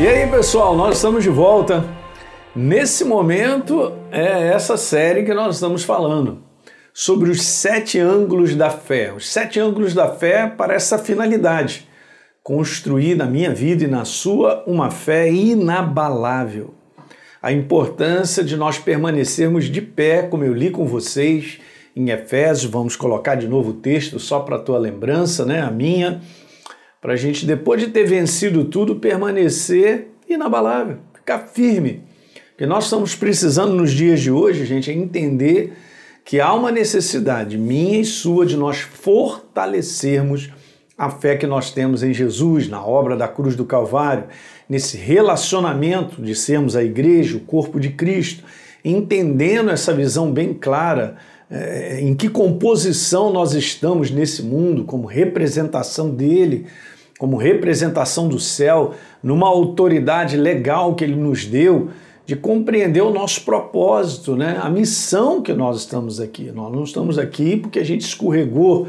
E aí, pessoal, nós estamos de volta. Nesse momento é essa série que nós estamos falando sobre os sete ângulos da fé. Os sete ângulos da fé para essa finalidade: construir na minha vida e na sua uma fé inabalável. A importância de nós permanecermos de pé, como eu li com vocês em Efésios, vamos colocar de novo o texto só para tua lembrança, né? A minha para a gente, depois de ter vencido tudo, permanecer inabalável, ficar firme. Que nós estamos precisando nos dias de hoje, gente, é entender que há uma necessidade minha e sua de nós fortalecermos a fé que nós temos em Jesus, na obra da cruz do Calvário, nesse relacionamento de sermos a igreja, o corpo de Cristo, entendendo essa visão bem clara é, em que composição nós estamos nesse mundo, como representação dele, como representação do céu, numa autoridade legal que ele nos deu, de compreender o nosso propósito, né? a missão que nós estamos aqui. Nós não estamos aqui porque a gente escorregou.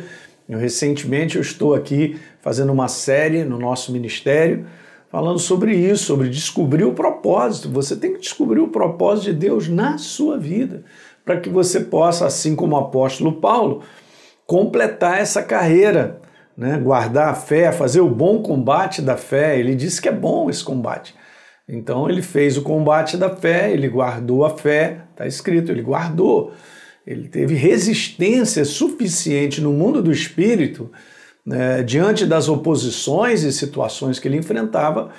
Eu, recentemente eu estou aqui fazendo uma série no nosso ministério falando sobre isso, sobre descobrir o propósito. Você tem que descobrir o propósito de Deus na sua vida para que você possa, assim como o apóstolo Paulo, completar essa carreira, né? guardar a fé, fazer o bom combate da fé. Ele disse que é bom esse combate. Então ele fez o combate da fé, ele guardou a fé, está escrito, ele guardou. Ele teve resistência suficiente no mundo do espírito, né, diante das oposições e situações que ele enfrentava,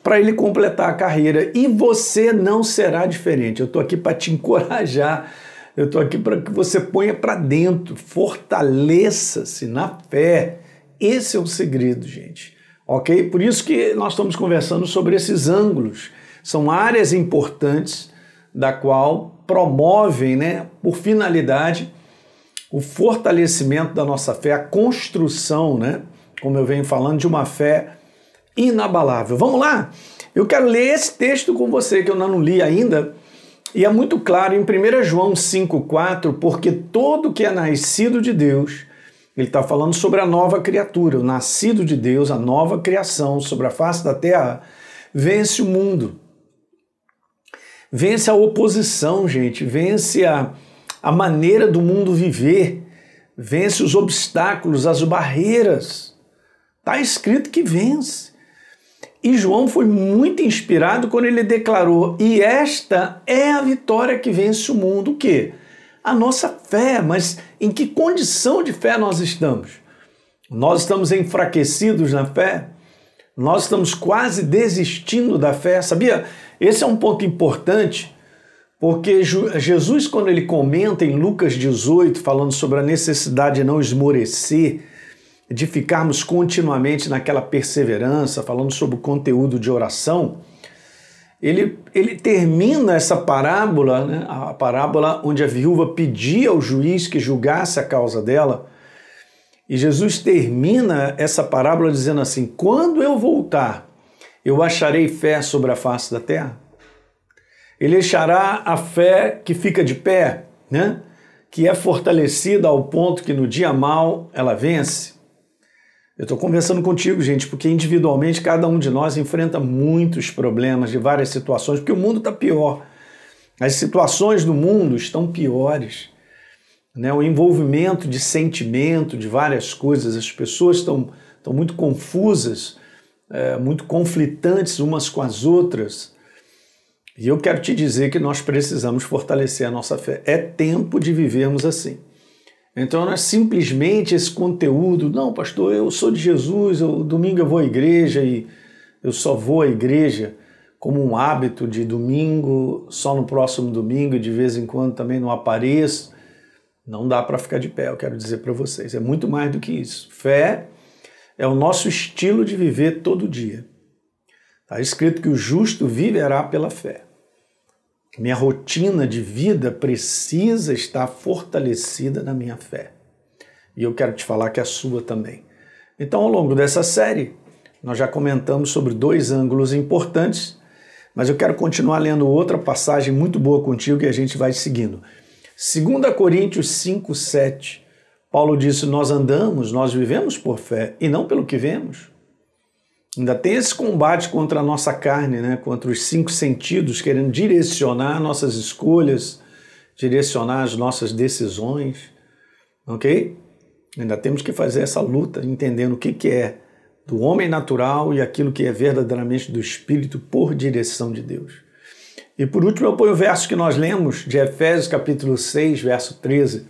para ele completar a carreira. E você não será diferente. Eu estou aqui para te encorajar eu estou aqui para que você ponha para dentro, fortaleça-se na fé. Esse é o segredo, gente. Ok? Por isso que nós estamos conversando sobre esses ângulos. São áreas importantes da qual promovem, né, por finalidade, o fortalecimento da nossa fé, a construção, né, como eu venho falando, de uma fé inabalável. Vamos lá? Eu quero ler esse texto com você que eu não li ainda e é muito claro em 1 João 5,4, porque todo que é nascido de Deus, ele está falando sobre a nova criatura, o nascido de Deus, a nova criação sobre a face da terra, vence o mundo. Vence a oposição, gente, vence a, a maneira do mundo viver, vence os obstáculos, as barreiras. Está escrito que vence. E João foi muito inspirado quando ele declarou: "E esta é a vitória que vence o mundo". O quê? A nossa fé, mas em que condição de fé nós estamos? Nós estamos enfraquecidos na fé? Nós estamos quase desistindo da fé? Sabia? Esse é um ponto importante, porque Jesus, quando ele comenta em Lucas 18, falando sobre a necessidade de não esmorecer, de ficarmos continuamente naquela perseverança, falando sobre o conteúdo de oração, ele, ele termina essa parábola, né, a parábola onde a viúva pedia ao juiz que julgasse a causa dela, e Jesus termina essa parábola dizendo assim: Quando eu voltar, eu acharei fé sobre a face da terra? Ele achará a fé que fica de pé, né? que é fortalecida ao ponto que no dia mal ela vence. Eu estou conversando contigo, gente, porque individualmente cada um de nós enfrenta muitos problemas de várias situações, porque o mundo está pior. As situações do mundo estão piores. Né? O envolvimento de sentimento, de várias coisas, as pessoas estão, estão muito confusas, é, muito conflitantes umas com as outras. E eu quero te dizer que nós precisamos fortalecer a nossa fé. É tempo de vivermos assim. Então não é simplesmente esse conteúdo, não, pastor, eu sou de Jesus, eu, domingo eu vou à igreja e eu só vou à igreja como um hábito de domingo, só no próximo domingo de vez em quando também não apareço. Não dá para ficar de pé, eu quero dizer para vocês. É muito mais do que isso. Fé é o nosso estilo de viver todo dia. Está escrito que o justo viverá pela fé. Minha rotina de vida precisa estar fortalecida na minha fé. E eu quero te falar que é a sua também. Então, ao longo dessa série, nós já comentamos sobre dois ângulos importantes, mas eu quero continuar lendo outra passagem muito boa contigo que a gente vai seguindo. 2 Coríntios 5, 7. Paulo disse: Nós andamos, nós vivemos por fé e não pelo que vemos. Ainda tem esse combate contra a nossa carne, né? contra os cinco sentidos, querendo direcionar nossas escolhas, direcionar as nossas decisões, ok? Ainda temos que fazer essa luta, entendendo o que, que é do homem natural e aquilo que é verdadeiramente do Espírito por direção de Deus. E por último, eu ponho o verso que nós lemos de Efésios capítulo 6, verso 13.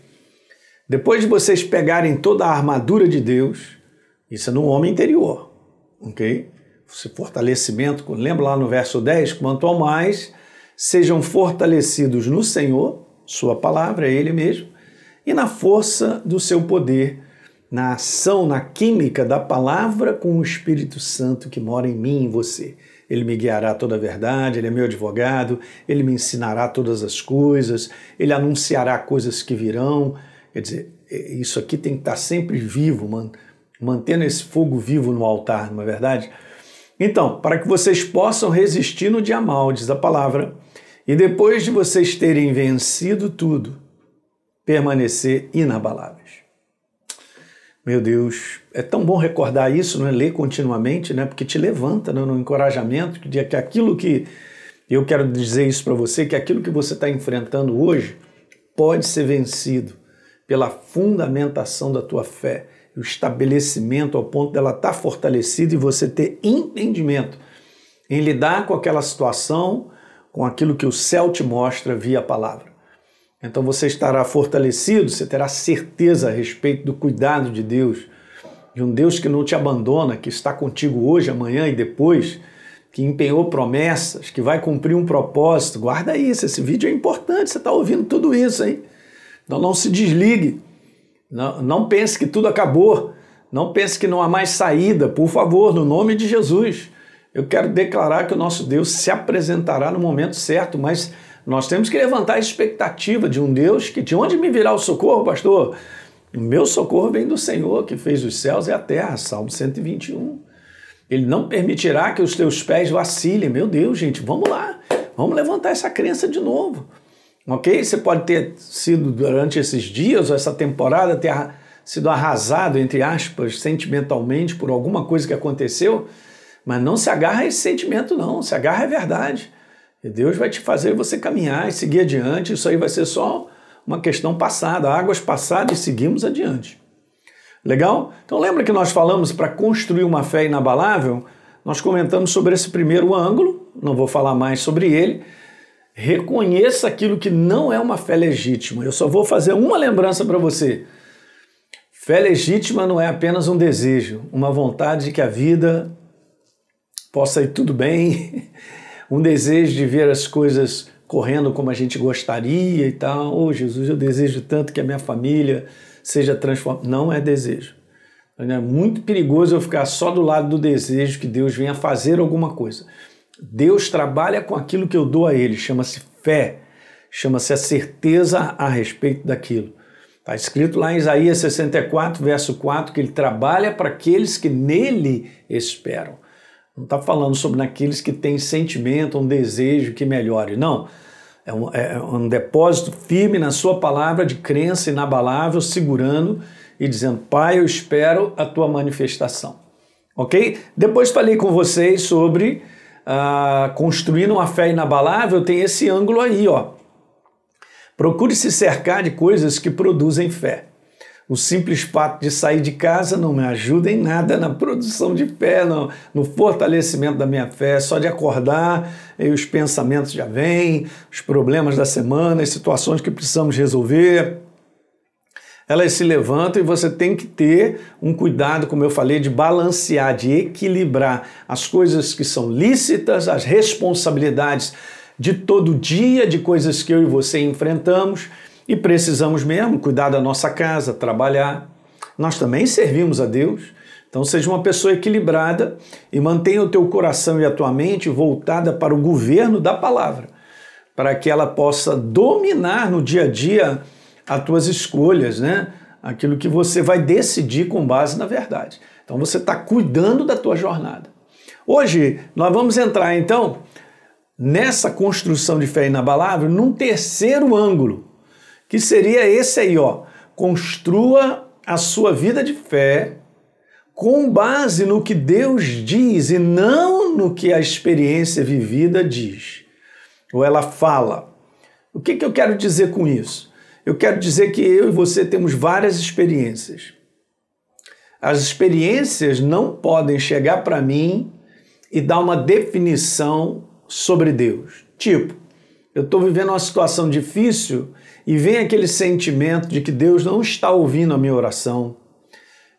Depois de vocês pegarem toda a armadura de Deus, isso é no homem interior, ok? Esse fortalecimento, lembra lá no verso 10, quanto ao mais, sejam fortalecidos no Senhor, sua palavra, é Ele mesmo, e na força do seu poder, na ação, na química da palavra com o Espírito Santo que mora em mim e em você. Ele me guiará toda a verdade, ele é meu advogado, ele me ensinará todas as coisas, ele anunciará coisas que virão. Quer dizer, é, isso aqui tem que estar sempre vivo, mantendo esse fogo vivo no altar, não é verdade? Então, para que vocês possam resistir no dia mal, diz a palavra, e depois de vocês terem vencido tudo, permanecer inabaláveis. Meu Deus, é tão bom recordar isso, não é? ler continuamente, né? porque te levanta né? no encorajamento de que aquilo que eu quero dizer isso para você, que aquilo que você está enfrentando hoje pode ser vencido pela fundamentação da tua fé, o estabelecimento ao ponto dela estar tá fortalecida e você ter entendimento em lidar com aquela situação, com aquilo que o céu te mostra via palavra. Então você estará fortalecido, você terá certeza a respeito do cuidado de Deus, de um Deus que não te abandona, que está contigo hoje, amanhã e depois, que empenhou promessas, que vai cumprir um propósito. Guarda isso, esse vídeo é importante, você está ouvindo tudo isso, hein? Então não se desligue, não, não pense que tudo acabou, não pense que não há mais saída, por favor, no nome de Jesus. Eu quero declarar que o nosso Deus se apresentará no momento certo, mas nós temos que levantar a expectativa de um Deus que de onde me virá o socorro, pastor? O meu socorro vem do Senhor que fez os céus e a terra, Salmo 121. Ele não permitirá que os teus pés vacilem. Meu Deus, gente, vamos lá. Vamos levantar essa crença de novo. Ok? Você pode ter sido durante esses dias, ou essa temporada, ter sido arrasado, entre aspas, sentimentalmente por alguma coisa que aconteceu, mas não se agarra a esse sentimento, não. Se agarra à verdade. E Deus vai te fazer você caminhar e seguir adiante. Isso aí vai ser só uma questão passada, águas passadas e seguimos adiante. Legal? Então lembra que nós falamos para construir uma fé inabalável? Nós comentamos sobre esse primeiro ângulo, não vou falar mais sobre ele. Reconheça aquilo que não é uma fé legítima. Eu só vou fazer uma lembrança para você. Fé legítima não é apenas um desejo, uma vontade de que a vida possa ir tudo bem um desejo de ver as coisas correndo como a gente gostaria e tal. Oh, Jesus, eu desejo tanto que a minha família seja transformada. Não é desejo. É muito perigoso eu ficar só do lado do desejo que Deus venha fazer alguma coisa. Deus trabalha com aquilo que eu dou a Ele, chama-se fé, chama-se a certeza a respeito daquilo. Está escrito lá em Isaías 64, verso 4, que Ele trabalha para aqueles que nele esperam. Não está falando sobre aqueles que têm sentimento, um desejo que melhore. Não. É um, é um depósito firme na sua palavra de crença inabalável, segurando e dizendo: Pai, eu espero a tua manifestação. Ok? Depois falei com vocês sobre uh, construindo uma fé inabalável, tem esse ângulo aí, ó. Procure se cercar de coisas que produzem fé. O simples fato de sair de casa não me ajuda em nada na produção de fé, no, no fortalecimento da minha fé. Só de acordar, e os pensamentos já vêm, os problemas da semana, as situações que precisamos resolver. Elas se levantam e você tem que ter um cuidado, como eu falei, de balancear, de equilibrar as coisas que são lícitas, as responsabilidades de todo dia, de coisas que eu e você enfrentamos e precisamos mesmo cuidar da nossa casa, trabalhar. Nós também servimos a Deus. Então seja uma pessoa equilibrada e mantenha o teu coração e a tua mente voltada para o governo da palavra, para que ela possa dominar no dia a dia as tuas escolhas, né? Aquilo que você vai decidir com base na verdade. Então você está cuidando da tua jornada. Hoje nós vamos entrar então nessa construção de fé inabalável num terceiro ângulo que seria esse aí, ó. Construa a sua vida de fé com base no que Deus diz e não no que a experiência vivida diz ou ela fala. O que, que eu quero dizer com isso? Eu quero dizer que eu e você temos várias experiências. As experiências não podem chegar para mim e dar uma definição sobre Deus. Tipo, eu estou vivendo uma situação difícil e vem aquele sentimento de que Deus não está ouvindo a minha oração,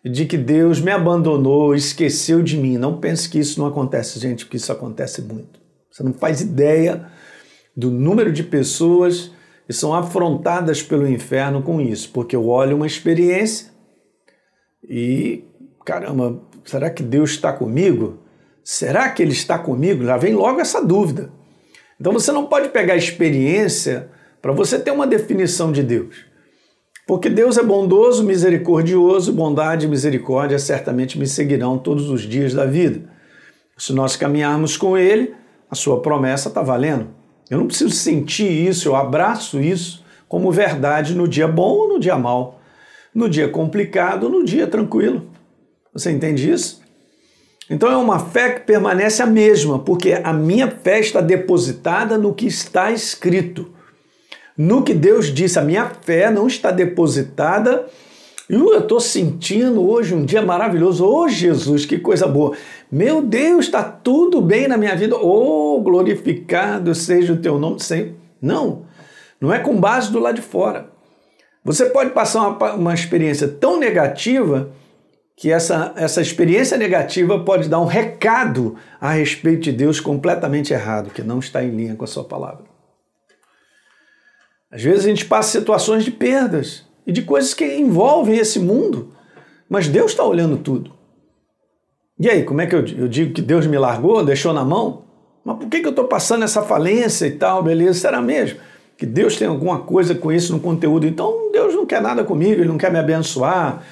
de que Deus me abandonou, esqueceu de mim. Não pense que isso não acontece, gente, porque isso acontece muito. Você não faz ideia do número de pessoas que são afrontadas pelo inferno com isso, porque eu olho uma experiência e, caramba, será que Deus está comigo? Será que Ele está comigo? Já vem logo essa dúvida. Então você não pode pegar a experiência para você ter uma definição de Deus. Porque Deus é bondoso, misericordioso, bondade e misericórdia certamente me seguirão todos os dias da vida. Se nós caminharmos com Ele, a sua promessa está valendo. Eu não preciso sentir isso, eu abraço isso como verdade no dia bom ou no dia mal, no dia complicado ou no dia tranquilo. Você entende isso? Então é uma fé que permanece a mesma, porque a minha fé está depositada no que está escrito. No que Deus disse, a minha fé não está depositada. E eu estou sentindo hoje um dia maravilhoso. Ô oh, Jesus, que coisa boa. Meu Deus, está tudo bem na minha vida. Oh, glorificado seja o teu nome sempre. Não, não é com base do lado de fora. Você pode passar uma, uma experiência tão negativa que essa, essa experiência negativa pode dar um recado a respeito de Deus completamente errado, que não está em linha com a sua palavra. Às vezes a gente passa situações de perdas e de coisas que envolvem esse mundo, mas Deus está olhando tudo. E aí, como é que eu, eu digo que Deus me largou, deixou na mão? Mas por que, que eu estou passando essa falência e tal, beleza? Será mesmo? Que Deus tem alguma coisa com isso no conteúdo. Então Deus não quer nada comigo, Ele não quer me abençoar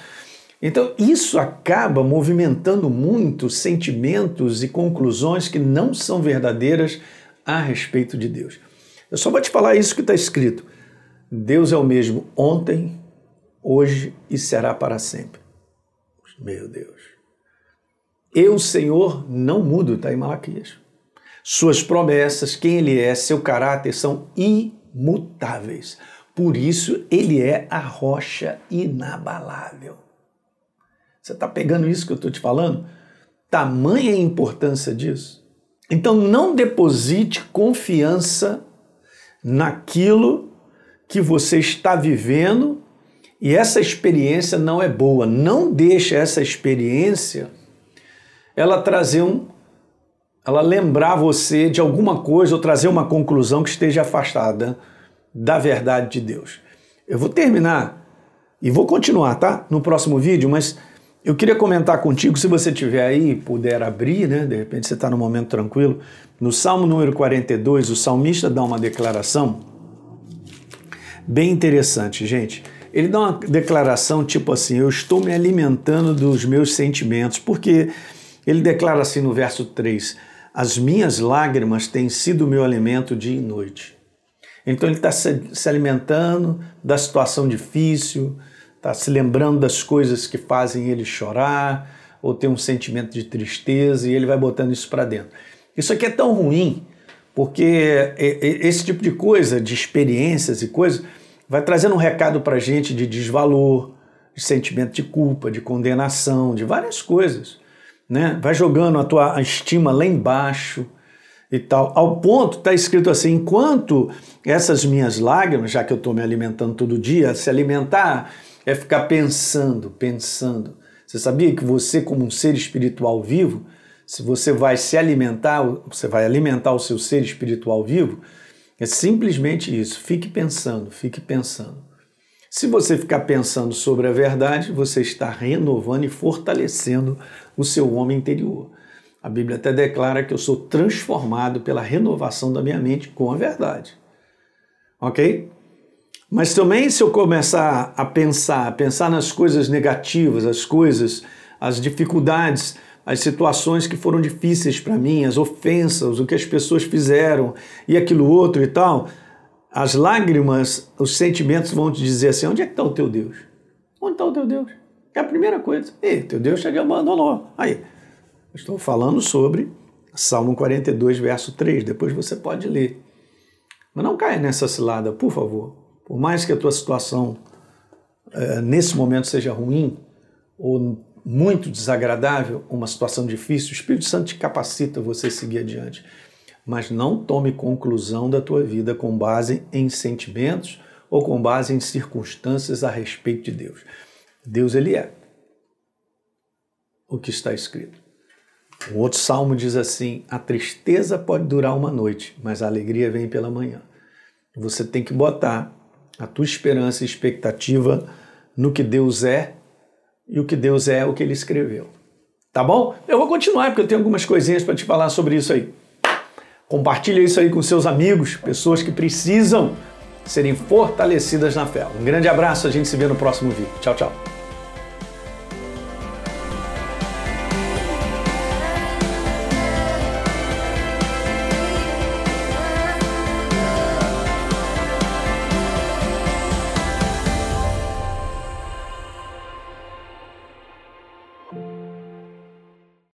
então, isso acaba movimentando muito sentimentos e conclusões que não são verdadeiras a respeito de Deus. Eu só vou te falar isso que está escrito. Deus é o mesmo ontem, hoje e será para sempre. Meu Deus. Eu, Senhor, não mudo, está em Malaquias. Suas promessas, quem Ele é, seu caráter são imutáveis. Por isso, Ele é a rocha inabalável. Você está pegando isso que eu estou te falando? Tamanha a importância disso. Então não deposite confiança naquilo que você está vivendo e essa experiência não é boa. Não deixe essa experiência ela trazer um ela lembrar você de alguma coisa ou trazer uma conclusão que esteja afastada da verdade de Deus. Eu vou terminar e vou continuar, tá? No próximo vídeo, mas eu queria comentar contigo, se você tiver aí, puder abrir, né? De repente você está no momento tranquilo. No Salmo número 42, o salmista dá uma declaração bem interessante, gente. Ele dá uma declaração tipo assim: Eu estou me alimentando dos meus sentimentos, porque ele declara assim no verso 3: As minhas lágrimas têm sido meu alimento dia e noite. Então ele está se alimentando da situação difícil, está se lembrando das coisas que fazem ele chorar ou ter um sentimento de tristeza e ele vai botando isso para dentro. Isso aqui é tão ruim porque esse tipo de coisa, de experiências e coisas, vai trazendo um recado para a gente de desvalor, de sentimento de culpa, de condenação, de várias coisas. Né? Vai jogando a tua estima lá embaixo e tal. Ao ponto, está escrito assim: enquanto essas minhas lágrimas, já que eu estou me alimentando todo dia, se alimentar é ficar pensando, pensando. Você sabia que você, como um ser espiritual vivo, se você vai se alimentar, você vai alimentar o seu ser espiritual vivo, é simplesmente isso. Fique pensando, fique pensando. Se você ficar pensando sobre a verdade, você está renovando e fortalecendo o seu homem interior. A Bíblia até declara que eu sou transformado pela renovação da minha mente com a verdade. Ok? Mas também se eu começar a pensar, pensar nas coisas negativas, as coisas, as dificuldades, as situações que foram difíceis para mim, as ofensas, o que as pessoas fizeram e aquilo outro e tal, as lágrimas, os sentimentos vão te dizer assim: onde é que está o teu Deus? Onde está o teu Deus? É a primeira coisa. Ei, teu Deus te abandonou. Aí, estou falando sobre Salmo 42, verso 3. Depois você pode ler. Mas não caia nessa cilada, por favor. Por mais que a tua situação é, nesse momento seja ruim ou muito desagradável, uma situação difícil, o Espírito Santo te capacita você seguir adiante. Mas não tome conclusão da tua vida com base em sentimentos ou com base em circunstâncias a respeito de Deus. Deus, Ele é o que está escrito. O outro salmo diz assim: a tristeza pode durar uma noite, mas a alegria vem pela manhã. Você tem que botar a tua esperança e expectativa no que Deus é e o que Deus é, o que ele escreveu. Tá bom? Eu vou continuar porque eu tenho algumas coisinhas para te falar sobre isso aí. Compartilha isso aí com seus amigos, pessoas que precisam serem fortalecidas na fé. Um grande abraço, a gente se vê no próximo vídeo. Tchau, tchau.